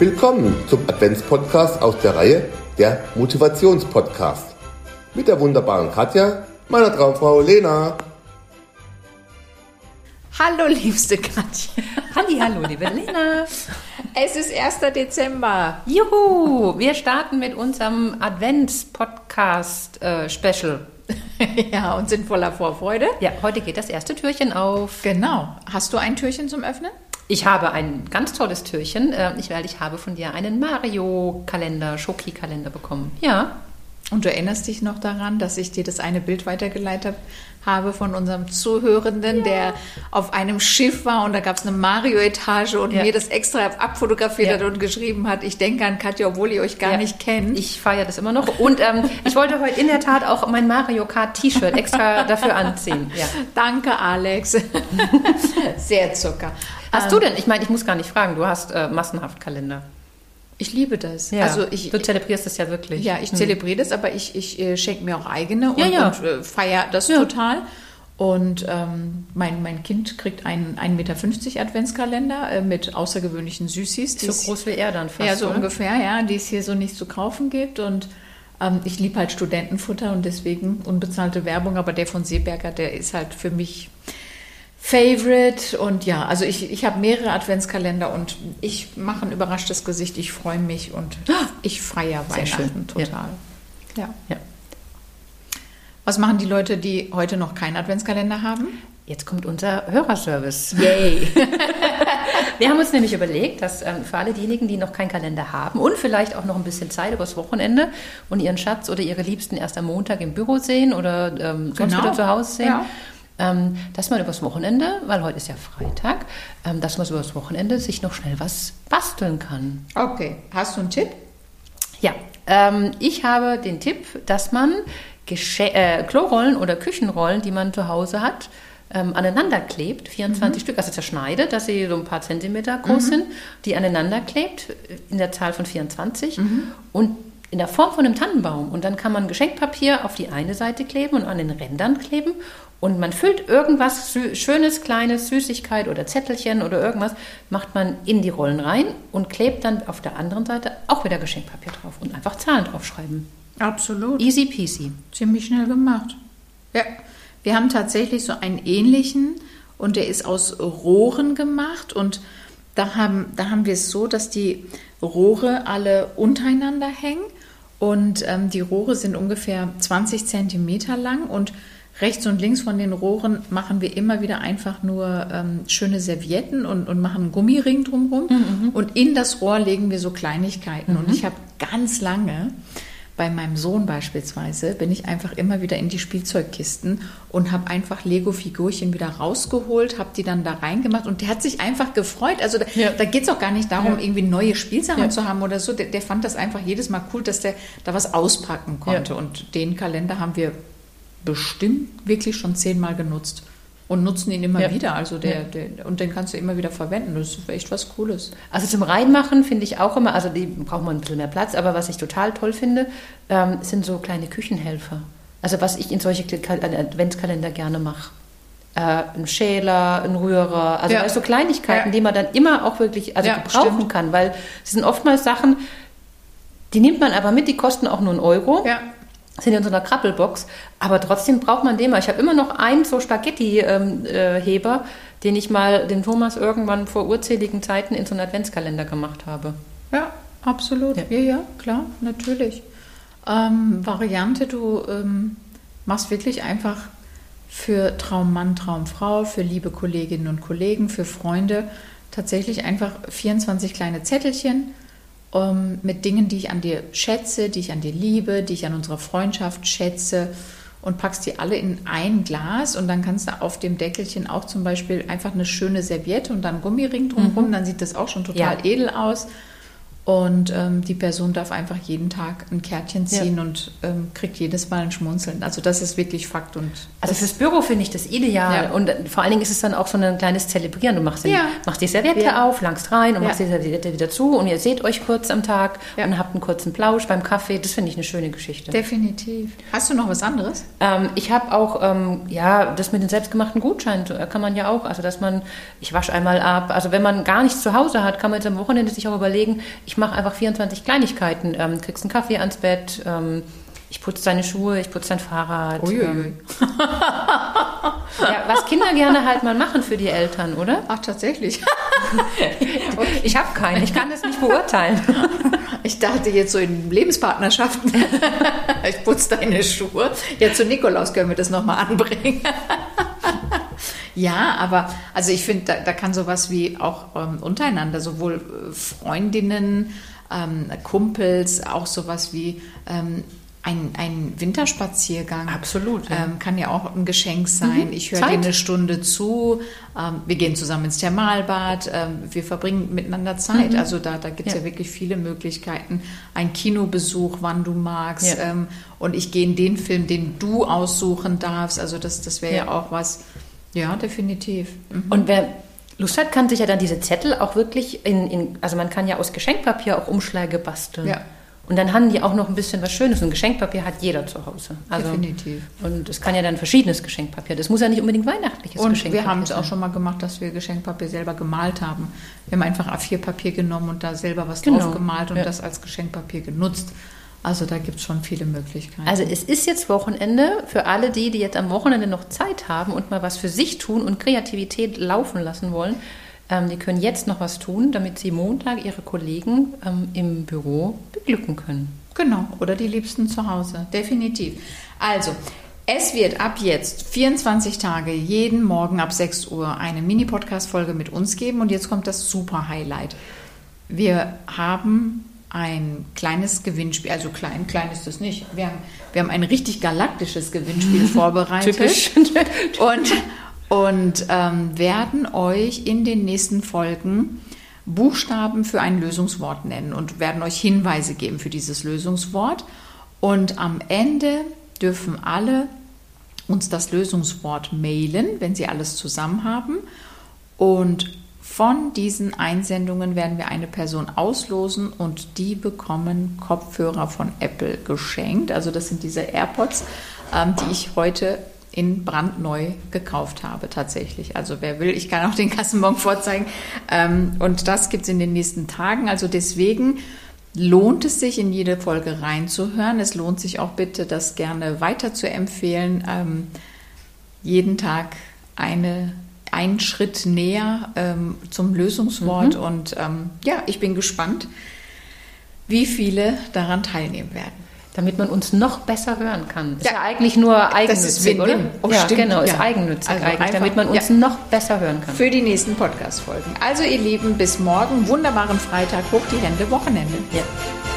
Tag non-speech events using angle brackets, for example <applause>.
Willkommen zum Adventspodcast aus der Reihe der Motivationspodcast. Mit der wunderbaren Katja, meiner Traumfrau Lena. Hallo, liebste Katja. Halli, hallo, liebe Lena. Es ist 1. Dezember. Juhu, wir starten mit unserem Advents-Podcast-Special. <laughs> ja, und sind voller Vorfreude. Ja, heute geht das erste Türchen auf. Genau. Hast du ein Türchen zum Öffnen? Ich habe ein ganz tolles Türchen. Äh, ich, weil ich habe von dir einen Mario-Kalender, Schoki-Kalender bekommen. Ja. Und du erinnerst dich noch daran, dass ich dir das eine Bild weitergeleitet habe von unserem Zuhörenden, ja. der auf einem Schiff war und da gab es eine Mario-Etage und ja. mir das extra abfotografiert ja. hat und geschrieben hat, ich denke an Katja, obwohl ihr euch gar nicht kennt. Ich feiere das immer noch. Und ähm, ich wollte heute in der Tat auch mein Mario Kart T-Shirt extra dafür anziehen. Danke, Alex. <laughs> Sehr Zucker. Hast ähm, du denn, ich meine, ich muss gar nicht fragen, du hast äh, massenhaft Kalender. Ich liebe das. Ja, also ich, du zelebrierst das ja wirklich. Ja, ich hm. zelebriere das, aber ich, ich äh, schenke mir auch eigene und, ja, ja. und äh, feiere das total. Und ähm, mein, mein Kind kriegt einen 1,50 Meter Adventskalender äh, mit außergewöhnlichen Süßis. So groß wie er dann fast. Ja, so oder? ungefähr, ja, die es hier so nicht zu kaufen gibt. Und ähm, ich liebe halt Studentenfutter und deswegen unbezahlte Werbung, aber der von Seeberger, der ist halt für mich Favorite und ja, also ich, ich habe mehrere Adventskalender und ich mache ein überraschtes Gesicht, ich freue mich und ich feiere Weihnachten total. Ja. ja. Was machen die Leute, die heute noch keinen Adventskalender haben? Jetzt kommt unser Hörerservice. Yay! <laughs> Wir haben uns nämlich überlegt, dass ähm, für alle diejenigen, die noch keinen Kalender haben und vielleicht auch noch ein bisschen Zeit übers Wochenende und ihren Schatz oder ihre Liebsten erst am Montag im Büro sehen oder ähm, sonst genau. wieder zu Hause sehen, ja dass man übers Wochenende, weil heute ist ja Freitag, ähm, dass man übers Wochenende sich noch schnell was basteln kann. Okay, hast du einen Tipp? Ja, ähm, ich habe den Tipp, dass man Gesche äh, Klorollen oder Küchenrollen, die man zu Hause hat, ähm, aneinander klebt, 24 mhm. Stück, also zerschneidet, dass sie so ein paar Zentimeter groß mhm. sind, die aneinander klebt, in der Zahl von 24 mhm. und in der Form von einem Tannenbaum. Und dann kann man Geschenkpapier auf die eine Seite kleben und an den Rändern kleben und man füllt irgendwas Schönes, Kleines, Süßigkeit oder Zettelchen oder irgendwas, macht man in die Rollen rein und klebt dann auf der anderen Seite auch wieder Geschenkpapier drauf und einfach Zahlen draufschreiben. Absolut. Easy peasy. Ziemlich schnell gemacht. Ja, wir haben tatsächlich so einen ähnlichen und der ist aus Rohren gemacht und da haben, da haben wir es so, dass die Rohre alle untereinander hängen und ähm, die Rohre sind ungefähr 20 Zentimeter lang und rechts und links von den Rohren machen wir immer wieder einfach nur ähm, schöne Servietten und, und machen einen Gummiring drumherum. Mhm. Und in das Rohr legen wir so Kleinigkeiten. Mhm. Und ich habe ganz lange bei meinem Sohn beispielsweise bin ich einfach immer wieder in die Spielzeugkisten und habe einfach Lego-Figurchen wieder rausgeholt, habe die dann da reingemacht und der hat sich einfach gefreut. Also da, ja. da geht es auch gar nicht darum, ja. irgendwie neue Spielsachen ja. zu haben oder so. Der, der, fand das einfach jedes Mal cool, dass der da was auspacken konnte. Und den Kalender haben wir bestimmt wirklich schon zehnmal genutzt und nutzen ihn immer ja. wieder. Also der, der, und den kannst du immer wieder verwenden. Das ist echt was Cooles. Also zum Reinmachen finde ich auch immer, also die braucht man ein bisschen mehr Platz, aber was ich total toll finde, ähm, sind so kleine Küchenhelfer. Also was ich in solche Adventskalender gerne mache. Äh, ein Schäler, ein Rührer, also ja. so Kleinigkeiten, ja. die man dann immer auch wirklich also ja, gebrauchen stimmt. kann, weil es sind oftmals Sachen, die nimmt man aber mit, die kosten auch nur einen Euro. Ja sind in so einer Krabbelbox, aber trotzdem braucht man den mal. Ich habe immer noch einen so Spaghetti-Heber, ähm, äh, den ich mal dem Thomas irgendwann vor urzähligen Zeiten in so einen Adventskalender gemacht habe. Ja, absolut. Ja, ja, ja klar, natürlich. Ähm, Variante, du ähm, machst wirklich einfach für Traummann, Traumfrau, für liebe Kolleginnen und Kollegen, für Freunde tatsächlich einfach 24 kleine Zettelchen um, ähm, mit Dingen, die ich an dir schätze, die ich an dir liebe, die ich an unserer Freundschaft schätze und packst die alle in ein Glas und dann kannst du auf dem Deckelchen auch zum Beispiel einfach eine schöne Serviette und dann Gummiring drumherum, mhm. dann sieht das auch schon total ja. edel aus. Und ähm, die Person darf einfach jeden Tag ein Kärtchen ziehen ja. und ähm, kriegt jedes Mal ein Schmunzeln. Also das ist wirklich Fakt. Und also fürs Büro finde ich das ideal. Ja. Und vor allen Dingen ist es dann auch so ein kleines Zelebrieren. Du machst, den, ja. machst die Serviette auf, langst rein und machst die Serviette wieder zu und ihr seht euch kurz am Tag und habt einen kurzen Plausch beim Kaffee. Das finde ich eine schöne Geschichte. Definitiv. Hast du noch was anderes? Ähm, ich habe auch, ähm, ja, das mit den selbstgemachten Gutscheinen kann man ja auch, also dass man, ich wasche einmal ab. Also wenn man gar nichts zu Hause hat, kann man jetzt am Wochenende sich auch überlegen, ich mache einfach 24 Kleinigkeiten. Ähm, kriegst einen Kaffee ans Bett, ähm, ich putze deine Schuhe, ich putze dein Fahrrad. Ähm, <laughs> ja, was Kinder gerne halt mal machen für die Eltern, oder? Ach, tatsächlich. <laughs> ich habe keinen, ich kann das nicht beurteilen. <laughs> Ich dachte jetzt so in Lebenspartnerschaften. ich putze deine Schuhe. Ja, zu Nikolaus können wir das nochmal anbringen. Ja, aber also ich finde, da, da, kann sowas wie auch ähm, untereinander, sowohl äh, Freundinnen, ähm, Kumpels, auch sowas wie ähm, ein, ein Winterspaziergang. Absolut. Ja. Ähm, kann ja auch ein Geschenk sein. Mhm. Ich höre dir eine Stunde zu. Ähm, wir gehen zusammen ins Thermalbad. Ähm, wir verbringen miteinander Zeit. Mhm. Also da, da gibt es ja. ja. wirklich viele Möglichkeiten. Ein Kinobesuch, wann du magst. Ja. Ähm, und ich gehe in den Film, den du aussuchen darfst. Also das, das wäre ja. auch was. Ja, definitiv. Mhm. Und wer Lust hat, kann sich ja dann diese Zettel auch wirklich in, in, also man kann ja aus Geschenkpapier auch Umschläge basteln. Ja. Und dann haben die auch noch ein bisschen was Schönes. Ein Geschenkpapier hat jeder zu Hause. Also, Definitiv. Und es kann ja dann verschiedenes Geschenkpapier. Das muss ja nicht unbedingt weihnachtliches und Geschenkpapier wir haben es auch schon mal gemacht, dass wir Geschenkpapier selber gemalt haben. Wir haben einfach A4-Papier genommen und da selber was genau. drauf gemalt und ja. das als Geschenkpapier genutzt. Also da gibt es schon viele Möglichkeiten. Also es ist jetzt Wochenende für alle die, die jetzt am Wochenende noch Zeit haben und mal was für sich tun und Kreativität laufen lassen wollen. Ähm, die können jetzt noch was tun, damit sie Montag ihre Kollegen ähm, im Büro beglücken können. Genau, oder die Liebsten zu Hause, definitiv. Also, es wird ab jetzt 24 Tage jeden Morgen ab 6 Uhr eine Mini-Podcast-Folge mit uns geben und jetzt kommt das super Highlight. Wir haben ein kleines Gewinnspiel, also klein, klein ist das nicht. Wir haben, wir haben ein richtig galaktisches Gewinnspiel <laughs> vorbereitet. Typisch. <laughs> Und, und ähm, werden euch in den nächsten Folgen Buchstaben für ein Lösungswort nennen und werden euch Hinweise geben für dieses Lösungswort. Und am Ende dürfen alle uns das Lösungswort mailen, wenn sie alles zusammen haben. Und von diesen Einsendungen werden wir eine Person auslosen und die bekommen Kopfhörer von Apple geschenkt. Also das sind diese AirPods, ähm, die ich heute in brandneu gekauft habe tatsächlich. Also wer will, ich kann auch den Kassenbon vorzeigen. Ähm, und das gibt es in den nächsten Tagen. Also deswegen lohnt es sich, in jede Folge reinzuhören. Es lohnt sich auch bitte, das gerne weiter zu empfehlen. Ähm, jeden Tag eine einen Schritt näher ähm, zum Lösungswort. Mhm. Und ähm, ja, ich bin gespannt, wie viele daran teilnehmen werden damit man uns noch besser hören kann. Ist ja, ja eigentlich nur eigennützig, oder? Oh, ja, stimmt. genau, ist ja. eigennützig also eigentlich, einfach, damit man uns ja. noch besser hören kann. Für die nächsten Podcast-Folgen. Also ihr Lieben, bis morgen, wunderbaren Freitag, hoch die Hände, Wochenende. Ja.